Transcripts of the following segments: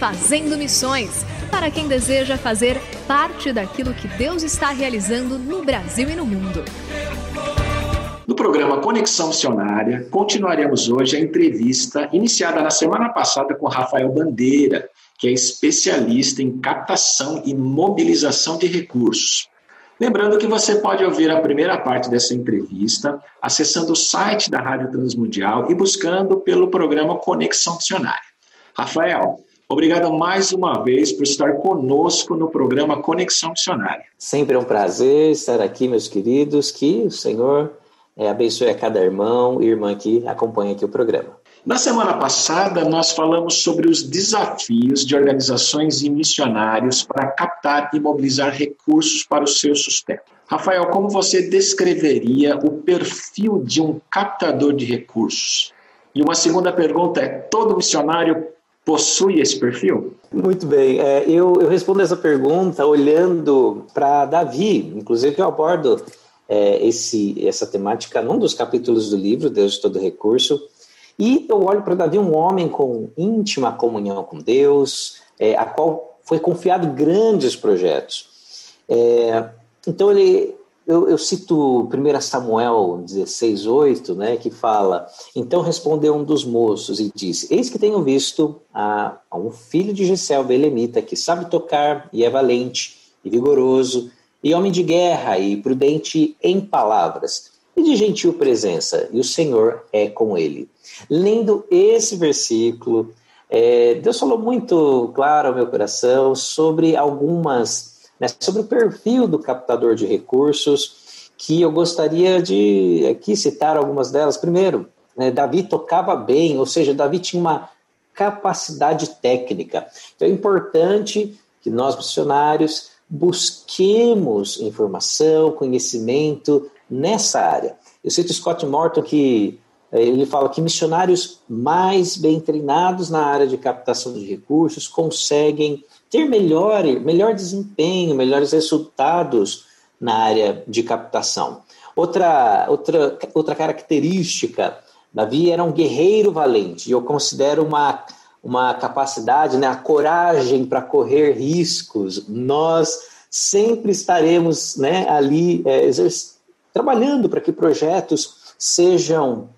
Fazendo Missões para quem deseja fazer parte daquilo que Deus está realizando no Brasil e no mundo. No programa Conexão Missionária, continuaremos hoje a entrevista iniciada na semana passada com Rafael Bandeira, que é especialista em captação e mobilização de recursos. Lembrando que você pode ouvir a primeira parte dessa entrevista acessando o site da Rádio Transmundial e buscando pelo programa Conexão Missionária. Rafael, Obrigado mais uma vez por estar conosco no programa Conexão Missionária. Sempre é um prazer estar aqui, meus queridos. Que o Senhor é, abençoe a cada irmão e irmã que acompanha aqui o programa. Na semana passada, nós falamos sobre os desafios de organizações e missionários para captar e mobilizar recursos para o seu sustento. Rafael, como você descreveria o perfil de um captador de recursos? E uma segunda pergunta é: todo missionário possui esse perfil? Muito bem. É, eu, eu, respondo essa pergunta olhando para Davi. Inclusive, eu abordo é, esse, essa temática num dos capítulos do livro, Deus de Todo Recurso. E eu olho para Davi, um homem com íntima comunhão com Deus, é, a qual foi confiado grandes projetos. É, então, ele, eu, eu cito 1 Samuel 16, 8, né, que fala: Então respondeu um dos moços e disse: Eis que tenho visto a, a um filho de Gessel, belemita, que sabe tocar e é valente e vigoroso, e homem de guerra e prudente em palavras, e de gentil presença, e o Senhor é com ele. Lendo esse versículo, é, Deus falou muito claro ao meu coração sobre algumas né, sobre o perfil do captador de recursos, que eu gostaria de aqui citar algumas delas. Primeiro, né, Davi tocava bem, ou seja, Davi tinha uma capacidade técnica. Então é importante que nós, missionários, busquemos informação, conhecimento nessa área. Eu cito Scott Morton que eh, ele fala que missionários mais bem treinados na área de captação de recursos conseguem ter melhor, melhor desempenho, melhores resultados na área de captação. Outra, outra, outra característica, Davi era um guerreiro valente, e eu considero uma, uma capacidade, né, a coragem para correr riscos. Nós sempre estaremos né, ali é, trabalhando para que projetos sejam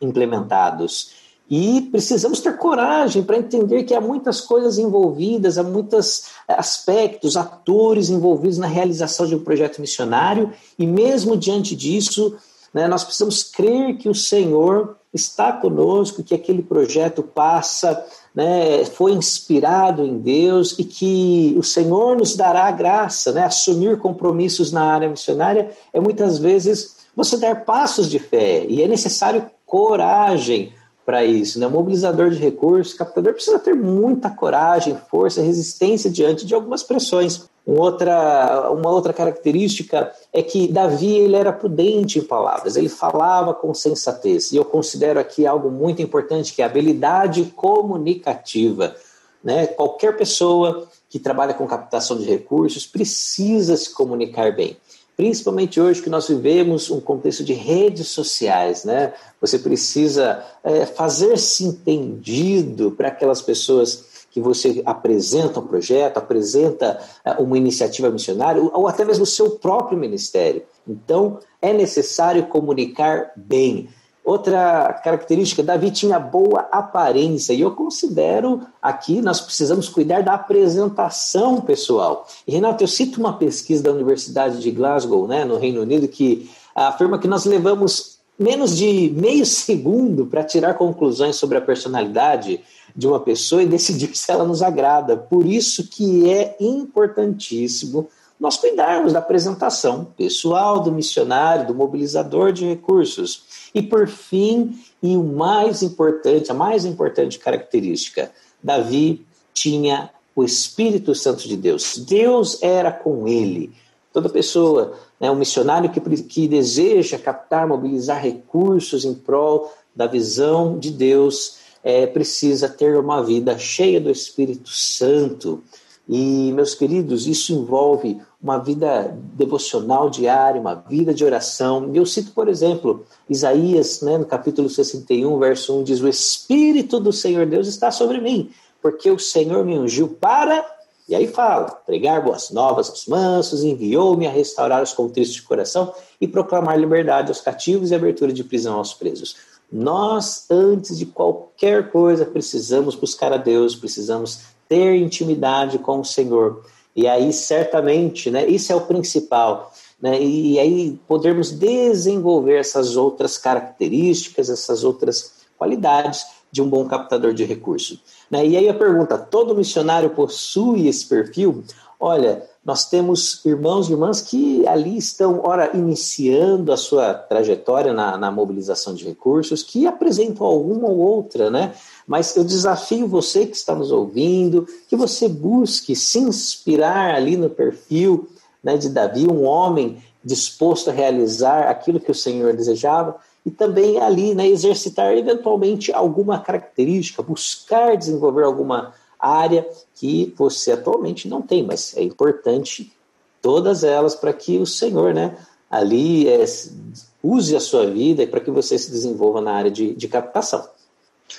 implementados. E precisamos ter coragem para entender que há muitas coisas envolvidas, há muitos aspectos, atores envolvidos na realização de um projeto missionário, e mesmo diante disso, né, nós precisamos crer que o Senhor está conosco, que aquele projeto passa, né, foi inspirado em Deus e que o Senhor nos dará a graça. Né, assumir compromissos na área missionária é muitas vezes você dar passos de fé, e é necessário coragem para isso. Né? Mobilizador de recursos, captador precisa ter muita coragem, força, resistência diante de algumas pressões. Uma outra, uma outra característica é que Davi ele era prudente em palavras, ele falava com sensatez. E eu considero aqui algo muito importante, que é a habilidade comunicativa. né? Qualquer pessoa que trabalha com captação de recursos precisa se comunicar bem. Principalmente hoje que nós vivemos um contexto de redes sociais, né? Você precisa é, fazer-se entendido para aquelas pessoas que você apresenta um projeto, apresenta é, uma iniciativa missionária, ou até mesmo o seu próprio ministério. Então, é necessário comunicar bem. Outra característica, Davi tinha boa aparência, e eu considero aqui nós precisamos cuidar da apresentação pessoal. E, Renato, eu cito uma pesquisa da Universidade de Glasgow, né, no Reino Unido, que afirma que nós levamos menos de meio segundo para tirar conclusões sobre a personalidade de uma pessoa e decidir se ela nos agrada. Por isso que é importantíssimo nós cuidarmos da apresentação pessoal do missionário, do mobilizador de recursos. E por fim, e o mais importante, a mais importante característica, Davi tinha o Espírito Santo de Deus. Deus era com ele. Toda pessoa, né, um missionário que, que deseja captar, mobilizar recursos em prol da visão de Deus, é, precisa ter uma vida cheia do Espírito Santo. E, meus queridos, isso envolve uma vida devocional diária, uma vida de oração. Eu cito, por exemplo, Isaías, né, no capítulo 61, verso 1, diz: O Espírito do Senhor Deus está sobre mim, porque o Senhor me ungiu para. E aí fala: pregar boas novas aos mansos, enviou-me a restaurar os contristos de coração e proclamar liberdade aos cativos e abertura de prisão aos presos. Nós, antes de qualquer coisa, precisamos buscar a Deus, precisamos ter intimidade com o Senhor. E aí, certamente, né, isso é o principal. Né, e aí, podermos desenvolver essas outras características, essas outras qualidades de um bom captador de recursos. Né? E aí a pergunta: todo missionário possui esse perfil? Olha, nós temos irmãos e irmãs que ali estão, ora, iniciando a sua trajetória na, na mobilização de recursos, que apresentam alguma ou outra, né? Mas eu desafio você que está nos ouvindo, que você busque se inspirar ali no perfil né, de Davi, um homem disposto a realizar aquilo que o Senhor desejava, e também ali né, exercitar eventualmente alguma característica, buscar desenvolver alguma área que você atualmente não tem, mas é importante todas elas para que o Senhor, né, ali é, use a sua vida e para que você se desenvolva na área de, de captação.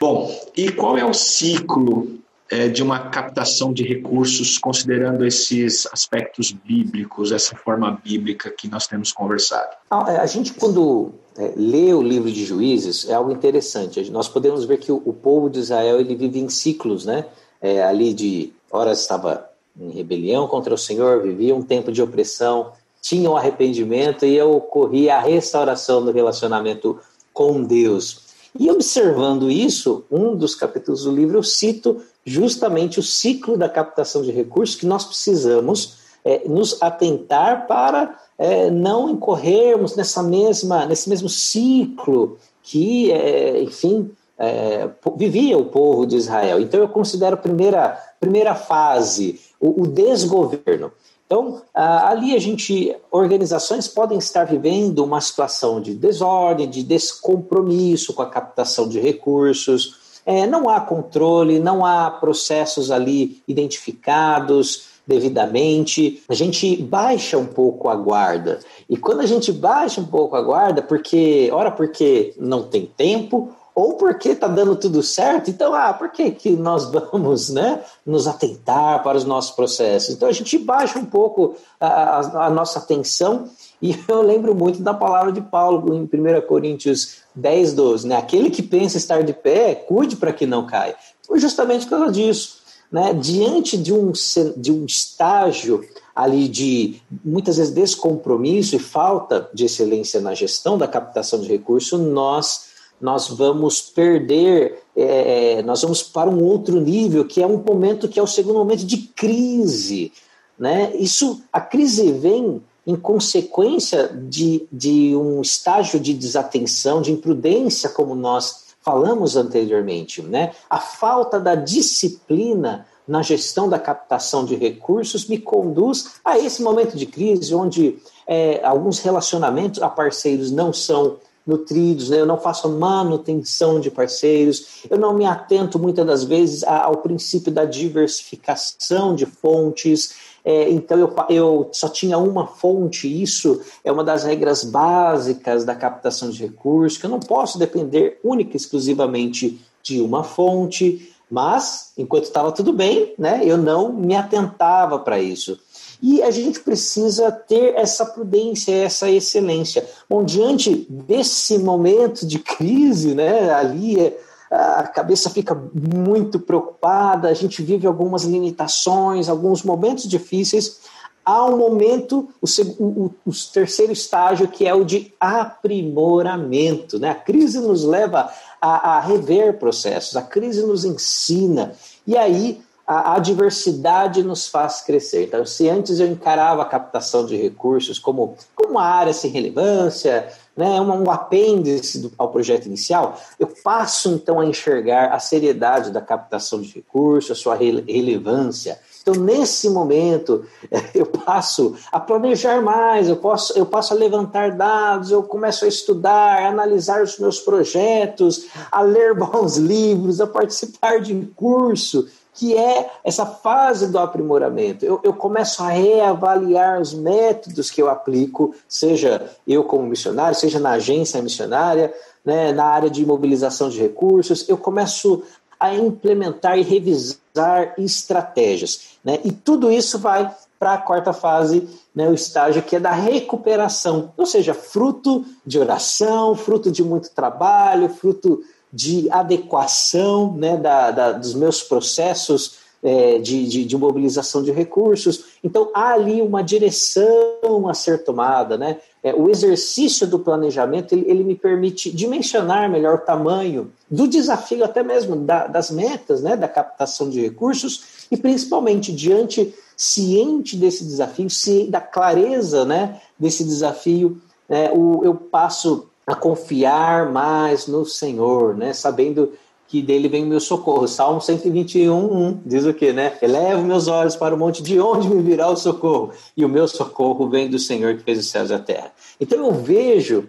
Bom, e qual é o ciclo é, de uma captação de recursos, considerando esses aspectos bíblicos, essa forma bíblica que nós temos conversado? A, é, a gente, quando é, lê o livro de Juízes, é algo interessante. Nós podemos ver que o, o povo de Israel ele vive em ciclos, né? É, ali de horas estava em rebelião contra o Senhor, vivia um tempo de opressão, tinha um arrependimento e ocorria a restauração do relacionamento com Deus. E observando isso, um dos capítulos do livro eu cito justamente o ciclo da captação de recursos que nós precisamos é, nos atentar para é, não incorrermos nessa mesma, nesse mesmo ciclo que, é, enfim, é, vivia o povo de Israel. Então eu considero a primeira, primeira fase o, o desgoverno. Então, ali a gente, organizações podem estar vivendo uma situação de desordem, de descompromisso com a captação de recursos, é, não há controle, não há processos ali identificados devidamente, a gente baixa um pouco a guarda. E quando a gente baixa um pouco a guarda, porque, ora, porque não tem tempo, ou porque está dando tudo certo, então, ah, por que, que nós vamos né, nos atentar para os nossos processos? Então, a gente baixa um pouco a, a, a nossa atenção, e eu lembro muito da palavra de Paulo em 1 Coríntios 10, 12, né? Aquele que pensa estar de pé, cuide para que não caia. Foi justamente por causa disso. Né? Diante de um, de um estágio ali de muitas vezes descompromisso e falta de excelência na gestão da captação de recursos, nós nós vamos perder, é, é, nós vamos para um outro nível, que é um momento que é o segundo momento de crise. Né? Isso, a crise vem em consequência de, de um estágio de desatenção, de imprudência, como nós falamos anteriormente. Né? A falta da disciplina na gestão da captação de recursos me conduz a esse momento de crise, onde é, alguns relacionamentos a parceiros não são nutridos, né? eu não faço manutenção de parceiros, eu não me atento muitas das vezes ao princípio da diversificação de fontes, é, então eu, eu só tinha uma fonte, isso é uma das regras básicas da captação de recursos, que eu não posso depender única e exclusivamente de uma fonte, mas enquanto estava tudo bem, né, eu não me atentava para isso. E a gente precisa ter essa prudência, essa excelência. Bom, diante desse momento de crise, né, ali é, a cabeça fica muito preocupada, a gente vive algumas limitações, alguns momentos difíceis. Há um momento, o, o, o terceiro estágio, que é o de aprimoramento. Né? A crise nos leva a, a rever processos, a crise nos ensina. E aí a adversidade nos faz crescer. Então, se antes eu encarava a captação de recursos como, como uma área sem relevância, né, um, um apêndice do, ao projeto inicial, eu passo então a enxergar a seriedade da captação de recursos, a sua rele relevância. Então, nesse momento, eu passo a planejar mais, eu, posso, eu passo a levantar dados, eu começo a estudar, a analisar os meus projetos, a ler bons livros, a participar de curso que é essa fase do aprimoramento. Eu, eu, começo a reavaliar os métodos que eu aplico, seja eu como missionário, seja na agência missionária, né, na área de mobilização de recursos, eu começo a implementar e revisar estratégias. Né, e tudo isso vai para a quarta fase, né, o estágio que é da recuperação, ou seja, fruto de oração, fruto de muito trabalho, fruto de adequação né, da, da, dos meus processos é, de, de, de, mobilização de recursos. Então, há ali uma direção a ser tomada. Né? É, o exercício do planejamento ele, ele, me permite dimensionar melhor o tamanho do desafio, até mesmo da, das metas, né, da captação de recursos, e principalmente diante, ciente desse desafio, ciente da clareza né, desse desafio, é, o, eu passo a confiar mais no Senhor, né? Sabendo que dele vem o meu socorro. Salmo 121, 1, diz o quê, né? Elevo meus olhos para o monte, de onde me virá o socorro? E o meu socorro vem do Senhor que fez os céus e a terra. Então eu vejo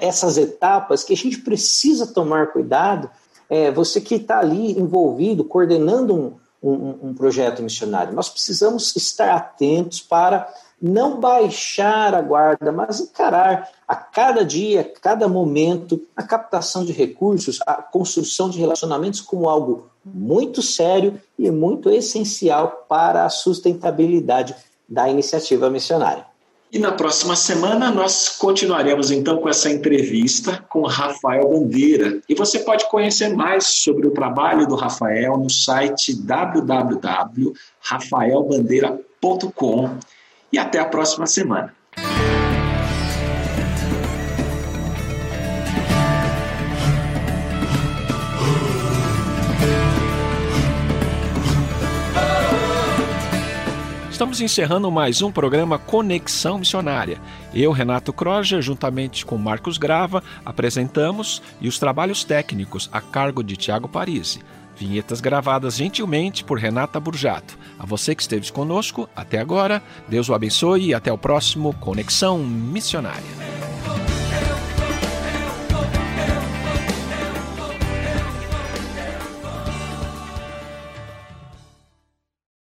essas etapas que a gente precisa tomar cuidado. É, você que está ali envolvido, coordenando um, um, um projeto missionário, nós precisamos estar atentos para não baixar a guarda, mas encarar a cada dia, a cada momento, a captação de recursos, a construção de relacionamentos como algo muito sério e muito essencial para a sustentabilidade da iniciativa missionária. E na próxima semana nós continuaremos então com essa entrevista com Rafael Bandeira. E você pode conhecer mais sobre o trabalho do Rafael no site www.rafaelbandeira.com e até a próxima semana. Estamos encerrando mais um programa Conexão Missionária. Eu, Renato Croja, juntamente com Marcos Grava, apresentamos e os trabalhos técnicos a cargo de Tiago Parisi. Vinhetas gravadas gentilmente por Renata Burjato. A você que esteve conosco até agora, Deus o abençoe e até o próximo Conexão Missionária.